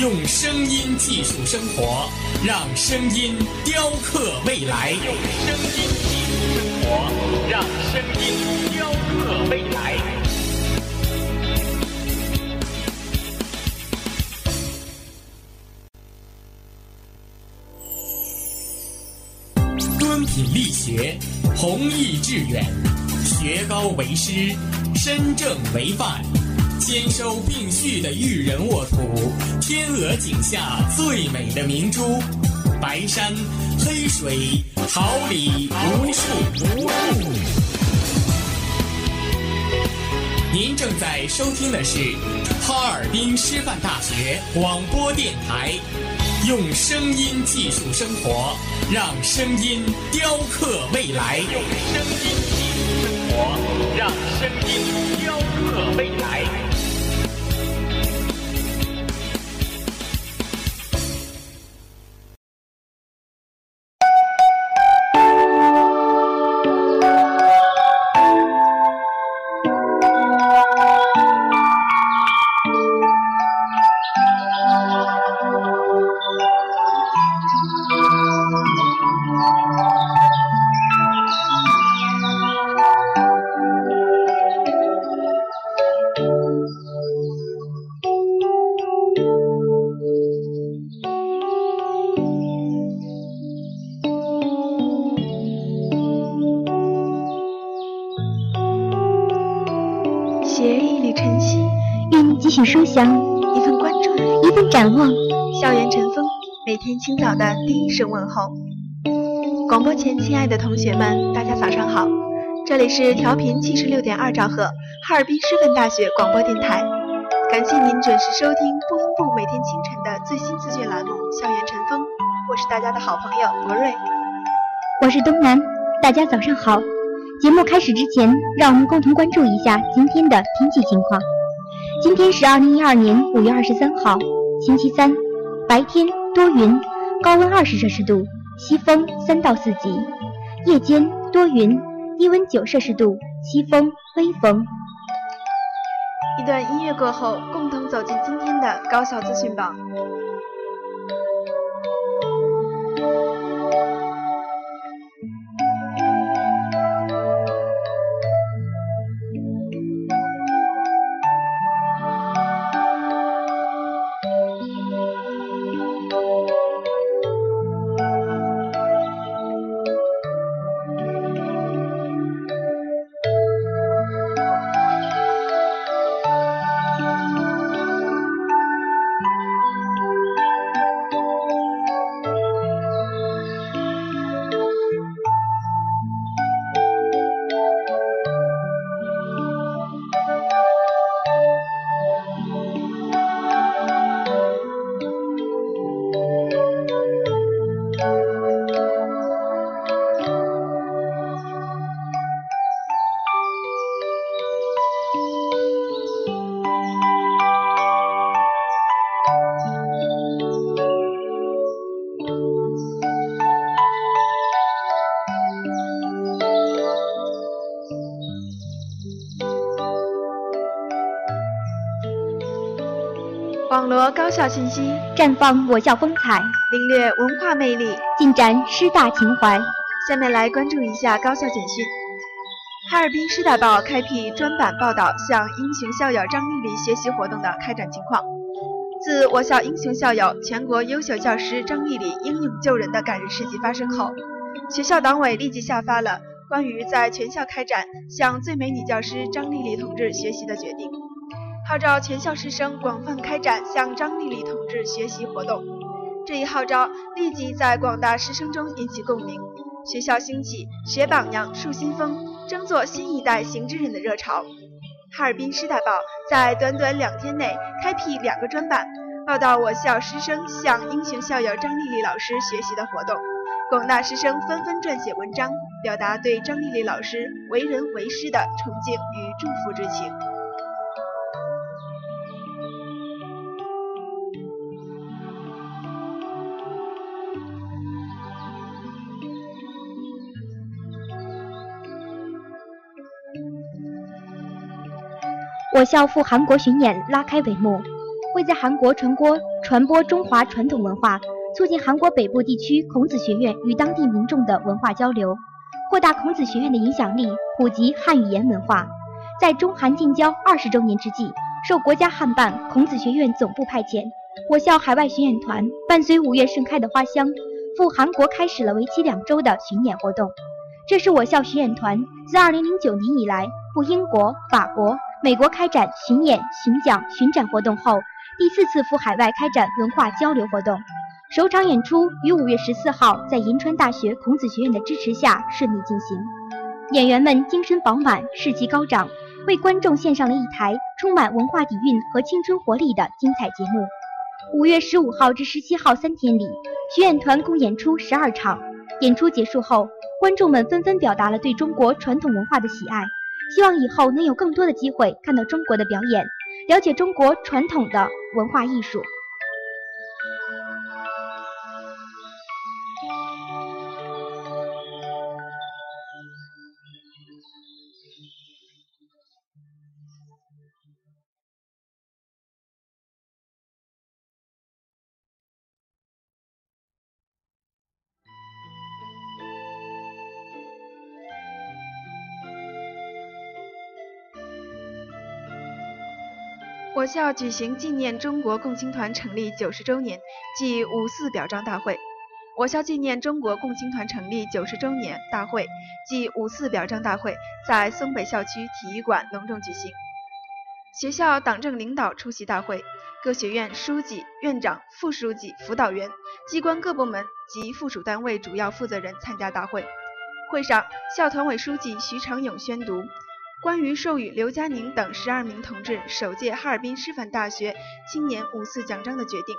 用声音技术生活，让声音雕刻未来。用声音技术生活，让声音雕刻未来。敦品力学，弘毅致远，学高为师，身正为范。兼收并蓄的育人沃土，天鹅颈下最美的明珠，白山黑水，桃李无数无数。您正在收听的是哈尔滨师范大学广播电台，用声音技术生活，让声音雕刻未来。用声音技术生活，让声音一份关注，一份展望。校园晨风，每天清早的第一声问候。广播前，亲爱的同学们，大家早上好！这里是调频七十六点二兆赫，哈尔滨师范大学广播电台。感谢您准时收听播音部每天清晨的最新资讯栏目《校园晨风》，我是大家的好朋友博瑞，我是东南，大家早上好。节目开始之前，让我们共同关注一下今天的天气情况。今天是二零一二年五月二十三号，星期三，白天多云，高温二十摄氏度，西风三到四级；夜间多云，低温九摄氏度，西风微风。一段音乐过后，共同走进今天的高校资讯榜。高校信息，绽放我校风采，领略文化魅力，尽展师大情怀。下面来关注一下高校简讯：哈尔滨师大报开辟专版报道向英雄校友张丽丽学习活动的开展情况。自我校英雄校友、全国优秀教师张丽丽英勇救人的感人事迹发生后，学校党委立即下发了关于在全校开展向最美女教师张丽丽同志学习的决定。号召全校师生广泛开展向张丽丽同志学习活动，这一号召立即在广大师生中引起共鸣，学校兴起学榜样、树新风、争做新一代行之人的热潮。哈尔滨师大报在短短两天内开辟两个专版，报道我校师生向英雄校友张丽丽老师学习的活动，广大师生纷纷撰写文章，表达对张丽丽老师为人为师的崇敬与祝福之情。我校赴韩国巡演拉开帷幕，为在韩国传播传播中华传统文化，促进韩国北部地区孔子学院与当地民众的文化交流，扩大孔子学院的影响力，普及汉语言文化。在中韩建交二十周年之际，受国家汉办孔子学院总部派遣，我校海外巡演团伴随五月盛开的花香，赴韩国开始了为期两周的巡演活动。这是我校巡演团自二零零九年以来赴英国、法国。美国开展巡演、巡讲、巡展活动后，第四次赴海外开展文化交流活动。首场演出于五月十四号在银川大学孔子学院的支持下顺利进行。演员们精神饱满，士气高涨，为观众献上了一台充满文化底蕴和青春活力的精彩节目。五月十五号至十七号三天里，巡演团共演出十二场。演出结束后，观众们纷纷表达了对中国传统文化的喜爱。希望以后能有更多的机会看到中国的表演，了解中国传统的文化艺术。我校举行纪念中国共青团成立九十周年暨五四表彰大会。我校纪念中国共青团成立九十周年大会暨五四表彰大会在松北校区体育馆隆重举行。学校党政领导出席大会，各学院书记、院长、副书记、辅导员、机关各部门及附属单位主要负责人参加大会。会上，校团委书记徐长勇宣读。关于授予刘佳宁等十二名同志首届哈尔滨师范大学青年五四奖章的决定，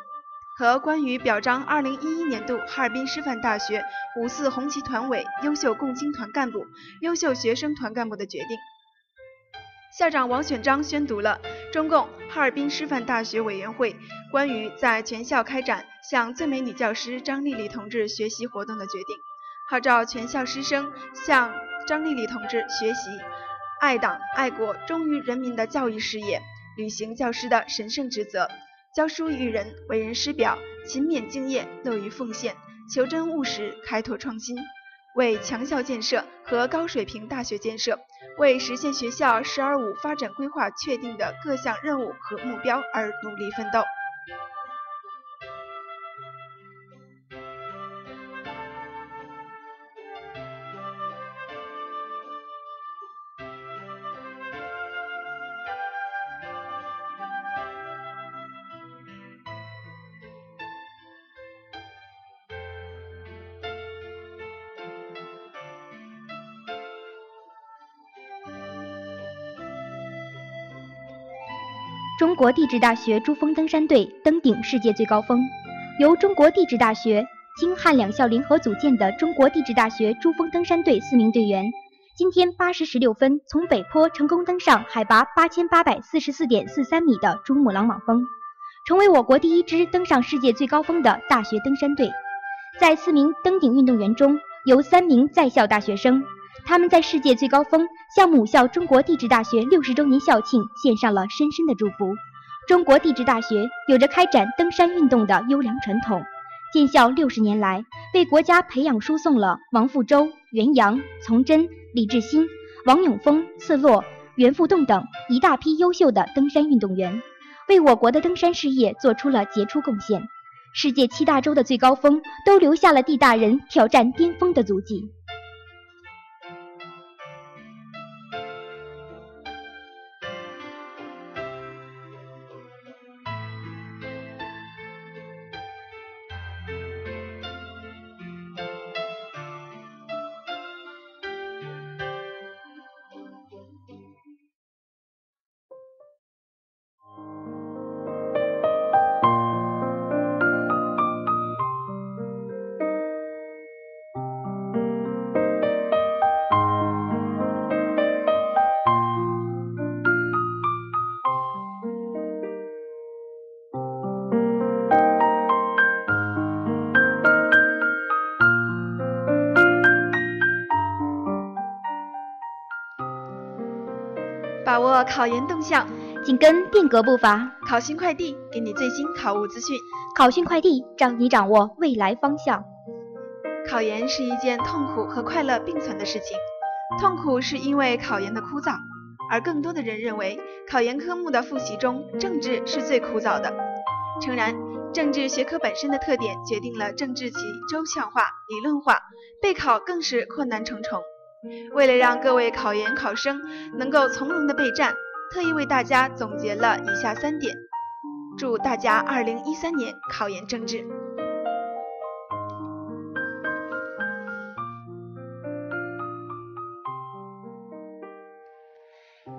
和关于表彰二零一一年度哈尔滨师范大学五四红旗团委优秀共青团干部、优秀学生团干部的决定，校长王选章宣读了中共哈尔滨师范大学委员会关于在全校开展向最美女教师张丽丽同志学习活动的决定，号召全校师生向张丽丽同志学习。爱党、爱国、忠于人民的教育事业，履行教师的神圣职责，教书育人，为人师表，勤勉敬业，乐于奉献，求真务实，开拓创新，为强校建设和高水平大学建设，为实现学校“十二五”发展规划确定的各项任务和目标而努力奋斗。中国地质大学珠峰登山队登顶世界最高峰。由中国地质大学、京汉两校联合组建的中国地质大学珠峰登山队四名队员，今天八时十六分从北坡成功登上海拔八千八百四十四点四三米的珠穆朗玛峰，成为我国第一支登上世界最高峰的大学登山队。在四名登顶运动员中，有三名在校大学生。他们在世界最高峰向母校中国地质大学六十周年校庆献上了深深的祝福。中国地质大学有着开展登山运动的优良传统，建校六十年来，为国家培养输送了王富洲、袁洋、从真、李志新、王永峰、次洛、袁富栋等一大批优秀的登山运动员，为我国的登山事业做出了杰出贡献。世界七大洲的最高峰都留下了地大人挑战巅峰的足迹。握考研动向，紧跟变革步伐。考讯快递给你最新考务资讯，考讯快递让你掌握未来方向。考研是一件痛苦和快乐并存的事情，痛苦是因为考研的枯燥，而更多的人认为考研科目的复习中，政治是最枯燥的。诚然，政治学科本身的特点决定了政治其抽象化、理论化，备考更是困难重重。为了让各位考研考生能够从容的备战，特意为大家总结了以下三点。祝大家二零一三年考研政治。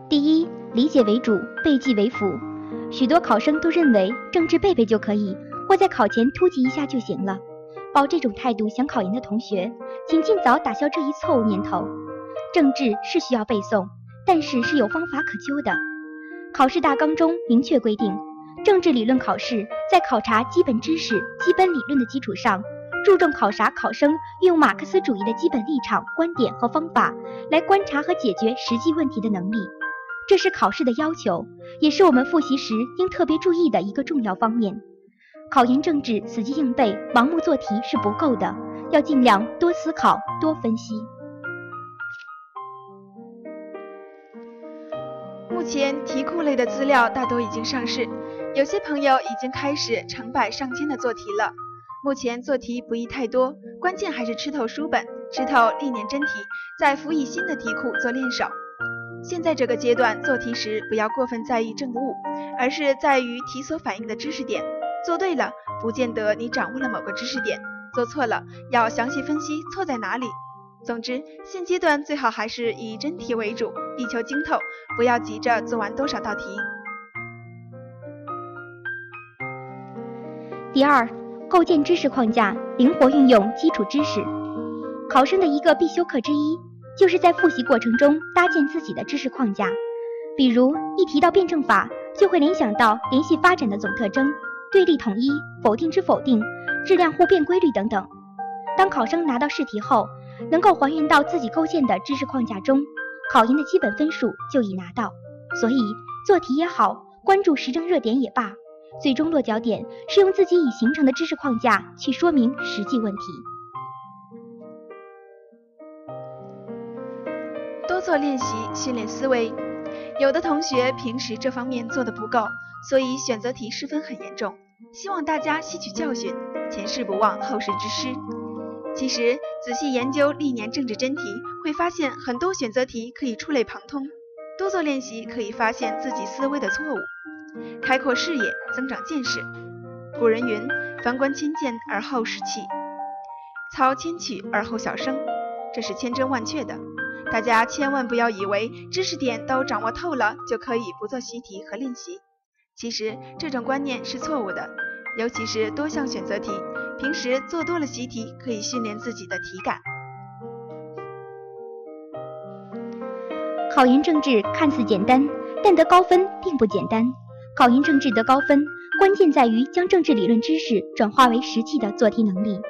第一，理解为主，背记为辅。许多考生都认为政治背背就可以，或在考前突击一下就行了。抱这种态度想考研的同学，请尽早打消这一错误念头。政治是需要背诵，但是是有方法可究的。考试大纲中明确规定，政治理论考试在考察基本知识、基本理论的基础上，注重考察考生运用马克思主义的基本立场、观点和方法来观察和解决实际问题的能力。这是考试的要求，也是我们复习时应特别注意的一个重要方面。考研政治死记硬背、盲目做题是不够的，要尽量多思考、多分析。目前题库类的资料大多已经上市，有些朋友已经开始成百上千的做题了。目前做题不宜太多，关键还是吃透书本，吃透历年真题，再辅以新的题库做练手。现在这个阶段做题时，不要过分在意正误，而是在于题所反映的知识点。做对了，不见得你掌握了某个知识点；做错了，要详细分析错在哪里。总之，现阶段最好还是以真题为主，力求精透，不要急着做完多少道题。第二，构建知识框架，灵活运用基础知识。考生的一个必修课之一，就是在复习过程中搭建自己的知识框架。比如，一提到辩证法，就会联想到联系发展的总特征。对立统一、否定之否定、质量互变规律等等。当考生拿到试题后，能够还原到自己构建的知识框架中，考研的基本分数就已拿到。所以做题也好，关注时政热点也罢，最终落脚点是用自己已形成的知识框架去说明实际问题。多做练习，训练思维。有的同学平时这方面做的不够。所以选择题失分很严重，希望大家吸取教训，前事不忘后事之师。其实仔细研究历年政治真题，会发现很多选择题可以触类旁通。多做练习可以发现自己思维的错误，开阔视野，增长见识。古人云：“凡观千剑而后识器，操千曲而后晓声。”这是千真万确的。大家千万不要以为知识点都掌握透了就可以不做习题和练习。其实这种观念是错误的，尤其是多项选择题，平时做多了习题，可以训练自己的题感。考研政治看似简单，但得高分并不简单。考研政治得高分，关键在于将政治理论知识转化为实际的做题能力。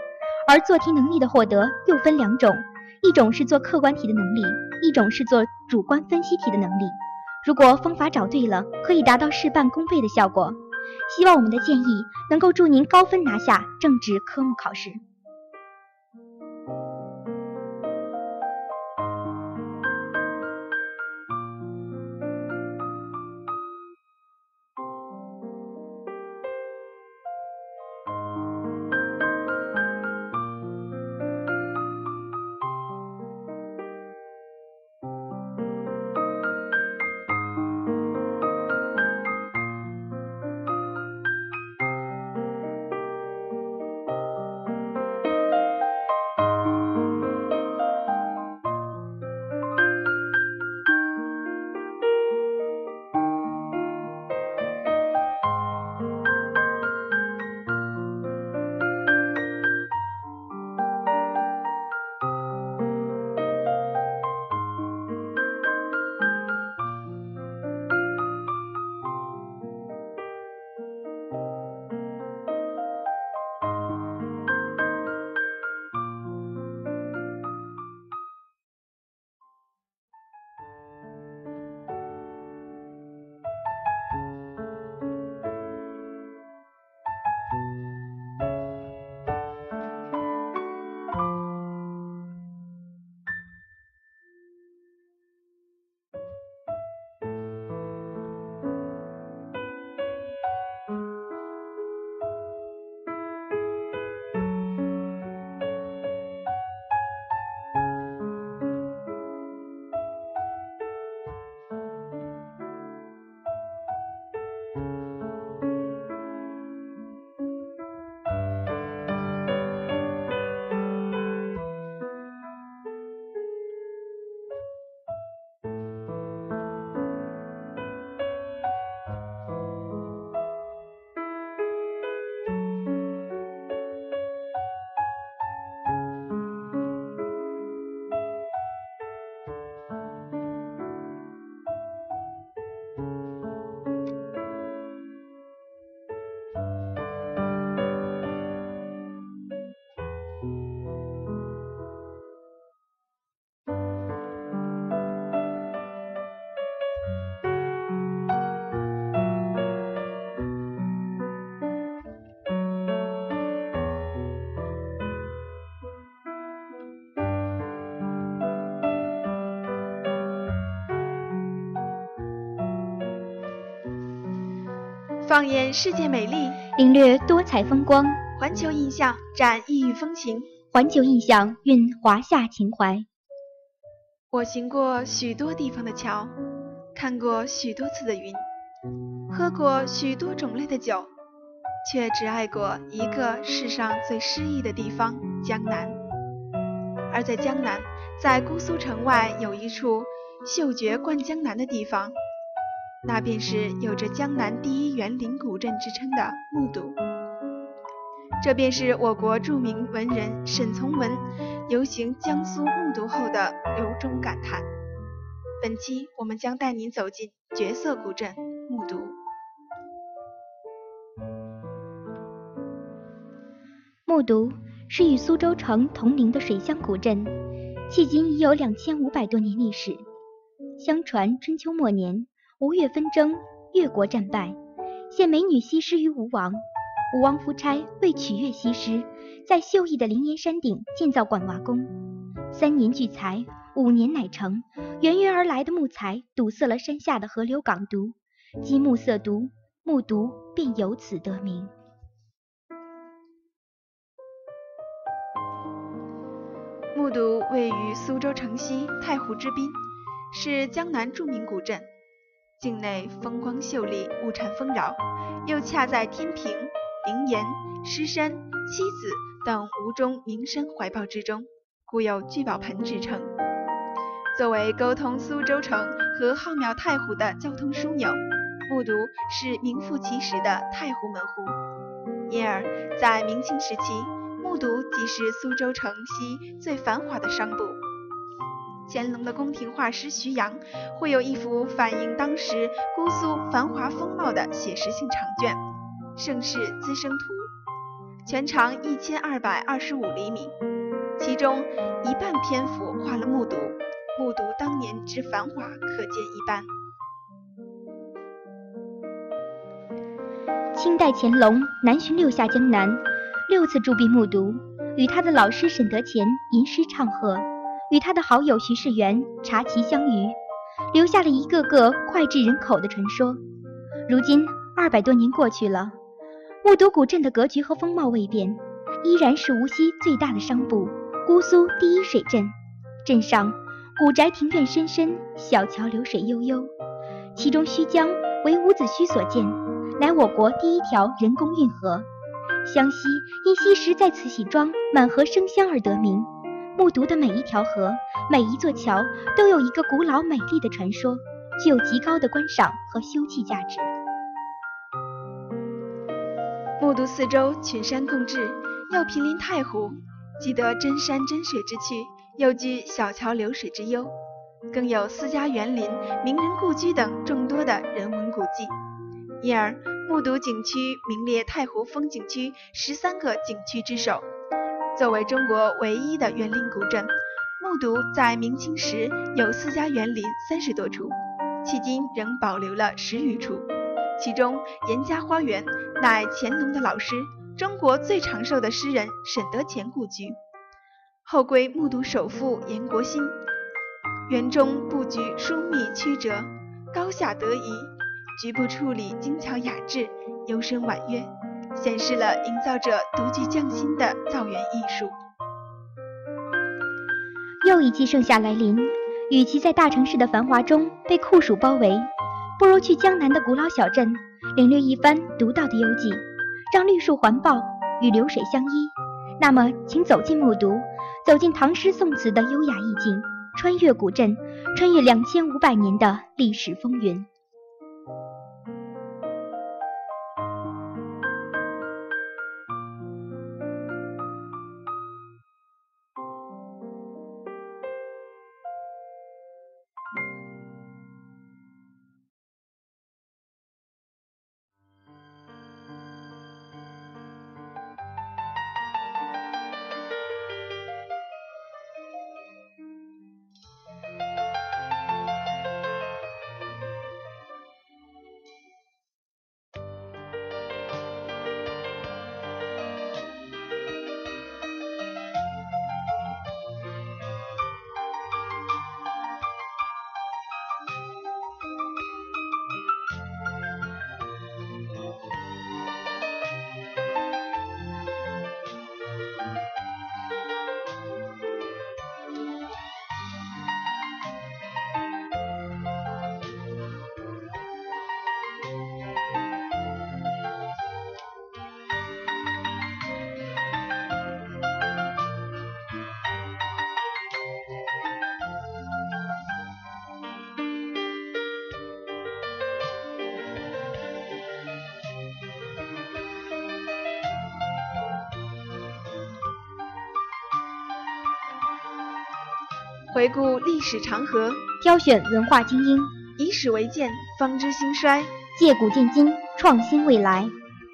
而做题能力的获得又分两种，一种是做客观题的能力，一种是做主观分析题的能力。如果方法找对了，可以达到事半功倍的效果。希望我们的建议能够助您高分拿下政治科目考试。放眼世界美丽，领略多彩风光。环球印象展异域风情，环球印象蕴华夏情怀。我行过许多地方的桥，看过许多次的云，喝过许多种类的酒，却只爱过一个世上最诗意的地方——江南。而在江南，在姑苏城外有一处嗅觉贯江南的地方，那便是有着“江南第一园林古镇”之称的木渎。这便是我国著名文人沈从文游行江苏木渎后的由衷感叹。本期我们将带您走进绝色古镇木渎。木渎是与苏州城同龄的水乡古镇，迄今已有两千五百多年历史。相传春秋末年，吴越纷争，越国战败，献美女西施于吴王。吴王夫差为取悦西施，在秀逸的灵岩山顶建造管娃宫。三年聚财，五年乃成。源源而来的木材堵塞了山下的河流港渎，积木色渎，木渎便由此得名。木渎位于苏州城西太湖之滨，是江南著名古镇，境内风光秀丽，物产丰饶，又恰在天平。灵岩、狮山、七子等吴中名山怀抱之中，故有聚宝盆之称。作为沟通苏州城和浩渺太湖的交通枢纽，木渎是名副其实的太湖门户。因而，在明清时期，木渎即是苏州城西最繁华的商埠。乾隆的宫廷画师徐阳，绘有一幅反映当时姑苏繁华风貌的写实性长卷。《盛世滋生图》全长一千二百二十五厘米，其中一半篇幅画了木渎，木渎当年之繁华可见一斑。清代乾隆南巡六下江南，六次驻跸木渎，与他的老师沈德潜吟诗唱和，与他的好友徐世元茶棋相娱，留下了一个个脍炙人口的传说。如今二百多年过去了。木渎古镇的格局和风貌未变，依然是无锡最大的商埠，姑苏第一水镇。镇上古宅庭院深深，小桥流水悠悠。其中胥江为伍子胥所建，乃我国第一条人工运河。湘西因昔时在此洗庄，满河生香而得名。木渎的每一条河、每一座桥，都有一个古老美丽的传说，具有极高的观赏和休憩价值。木渎四周群山共峙，又毗邻太湖，既得真山真水之趣，又具小桥流水之优，更有私家园林、名人故居等众多的人文古迹，因而木渎景区名列太湖风景区十三个景区之首。作为中国唯一的园林古镇，木渎在明清时有私家园林三十多处，迄今仍保留了十余处。其中，严家花园乃乾隆的老师、中国最长寿的诗人沈德潜故居，后归木渎首富严国兴。园中布局疏密曲折，高下得宜，局部处理精巧雅致，幽深婉约，显示了营造者独具匠心的造园艺术。又一季盛夏来临，与其在大城市的繁华中被酷暑包围。不如去江南的古老小镇，领略一番独到的幽静，让绿树环抱，与流水相依。那么，请走进木渎，走进唐诗宋词的优雅意境，穿越古镇，穿越两千五百年的历史风云。回顾历史长河，挑选文化精英，以史为鉴，方知兴衰；借古鉴今，创新未来。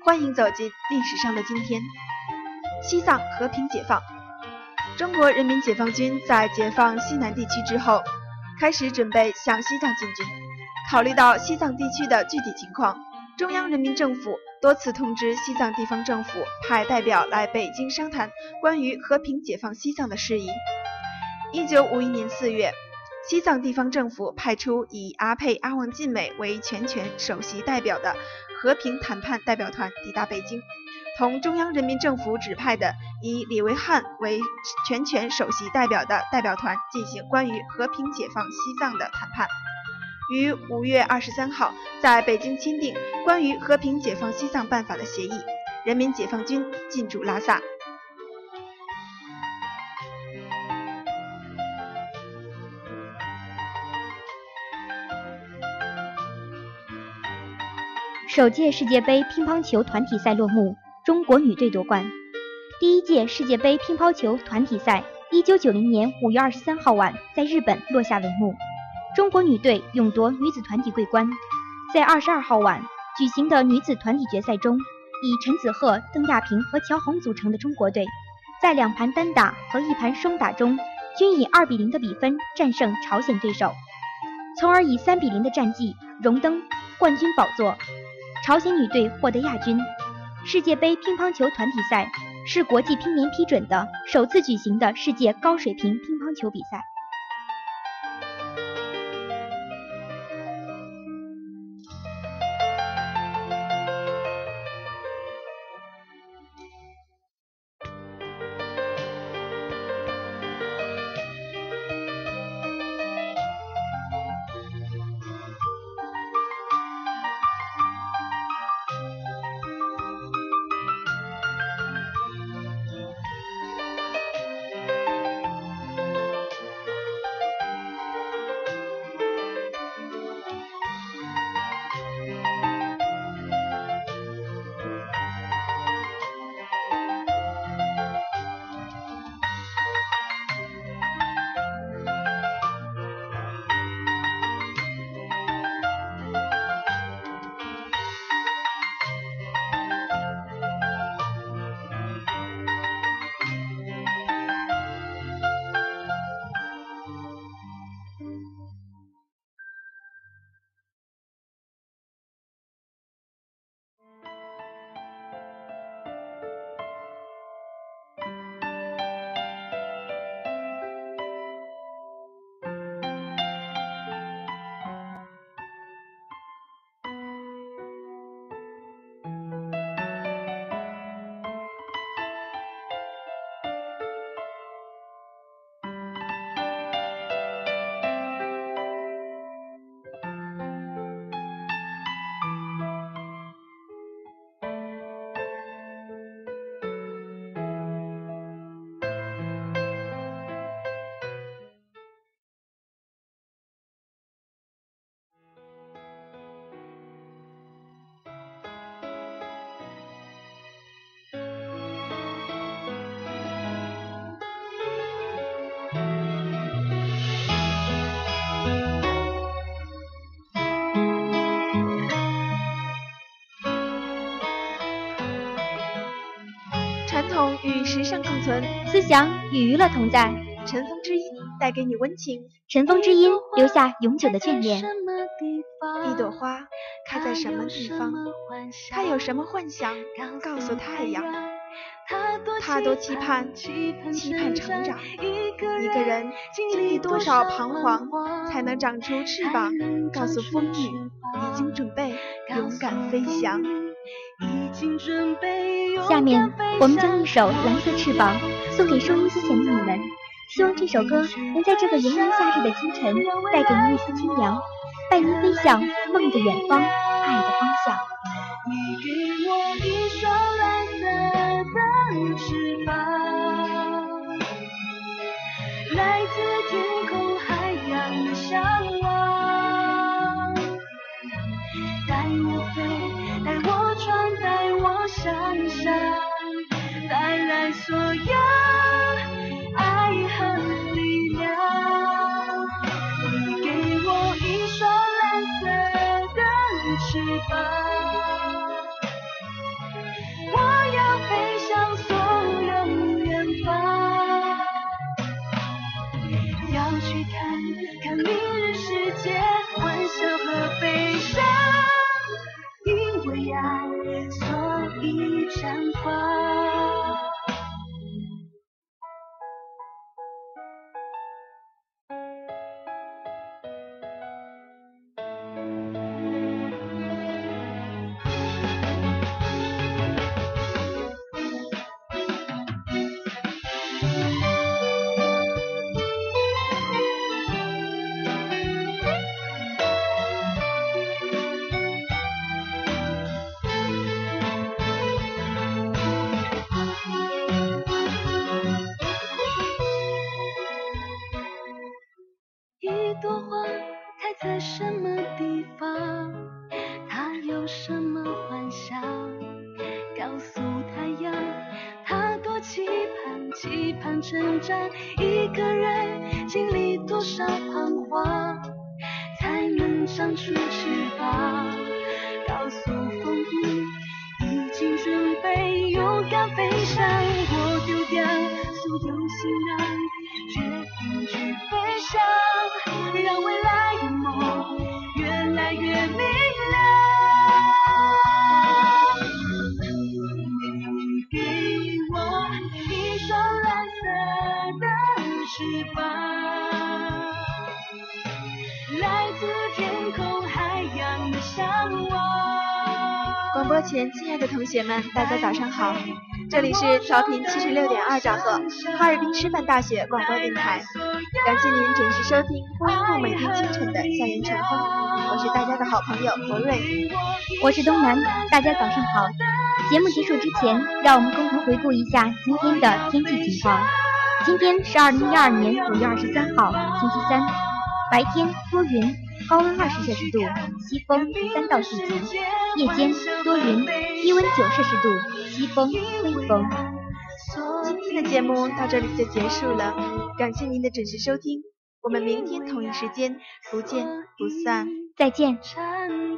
欢迎走进历史上的今天。西藏和平解放，中国人民解放军在解放西南地区之后，开始准备向西藏进军。考虑到西藏地区的具体情况，中央人民政府多次通知西藏地方政府派代表来北京商谈关于和平解放西藏的事宜。一九五一年四月，西藏地方政府派出以阿佩·阿旺晋美为全权首席代表的和平谈判代表团抵达北京，同中央人民政府指派的以李维汉为全权首席代表的代表团进行关于和平解放西藏的谈判，于五月二十三号在北京签订关于和平解放西藏办法的协议，人民解放军进驻拉萨。首届世界杯乒乓球团体赛落幕，中国女队夺冠。第一届世界杯乒乓球团体赛，一九九零年五月二十三号晚在日本落下帷幕，中国女队勇夺女子团体桂冠。在二十二号晚举行的女子团体决赛中，以陈子赫、邓亚萍和乔红组成的中国队，在两盘单打和一盘双打中，均以二比零的比分战胜朝鲜对手，从而以三比零的战绩荣登冠军宝座。朝鲜女队获得亚军。世界杯乒乓球团体赛是国际乒联批准的首次举行的世界高水平乒乓球比赛。时尚共存，思想与娱乐同在。尘封之音带给你温情，尘封之音留下永久的眷恋。一朵花开在什么地方？它有什么幻想？告诉太阳。他多期盼，期盼成长。一个人经历多少彷徨，才能长出翅膀？告诉风雨，已经准备勇敢飞翔。下面，我们将一首《蓝色翅膀》送给收音机前的你们，希望这首歌能在这个炎炎夏日的清晨，带给您一丝清凉，伴您飞向梦的远方，爱的方向。你给我一双蓝色的翅膀，想象。带来所有山花。什么地方？他有什么幻想？告诉太阳，他多期盼，期盼成长。一个人经历多少彷徨，才能长出翅膀？告诉风雨，已经准备勇敢飞翔。播前，亲爱的同学们，大家早上好，这里是调频七十六点二兆赫，哈尔滨师范大学广播电台，感谢您准时收听播音部每天清晨的校园晨风，我是大家的好朋友博瑞，我是东南，大家早上好。节目结束之前，让我们共同回顾一下今天的天气情况。今天是二零一二年五月二十三号，星期三，白天多云，高温二十摄氏度，西风三到四级；夜间多云，低温九摄氏度，西风微风。今天的节目到这里就结束了，感谢您的准时收听，我们明天同一时间不见不散。再见。缠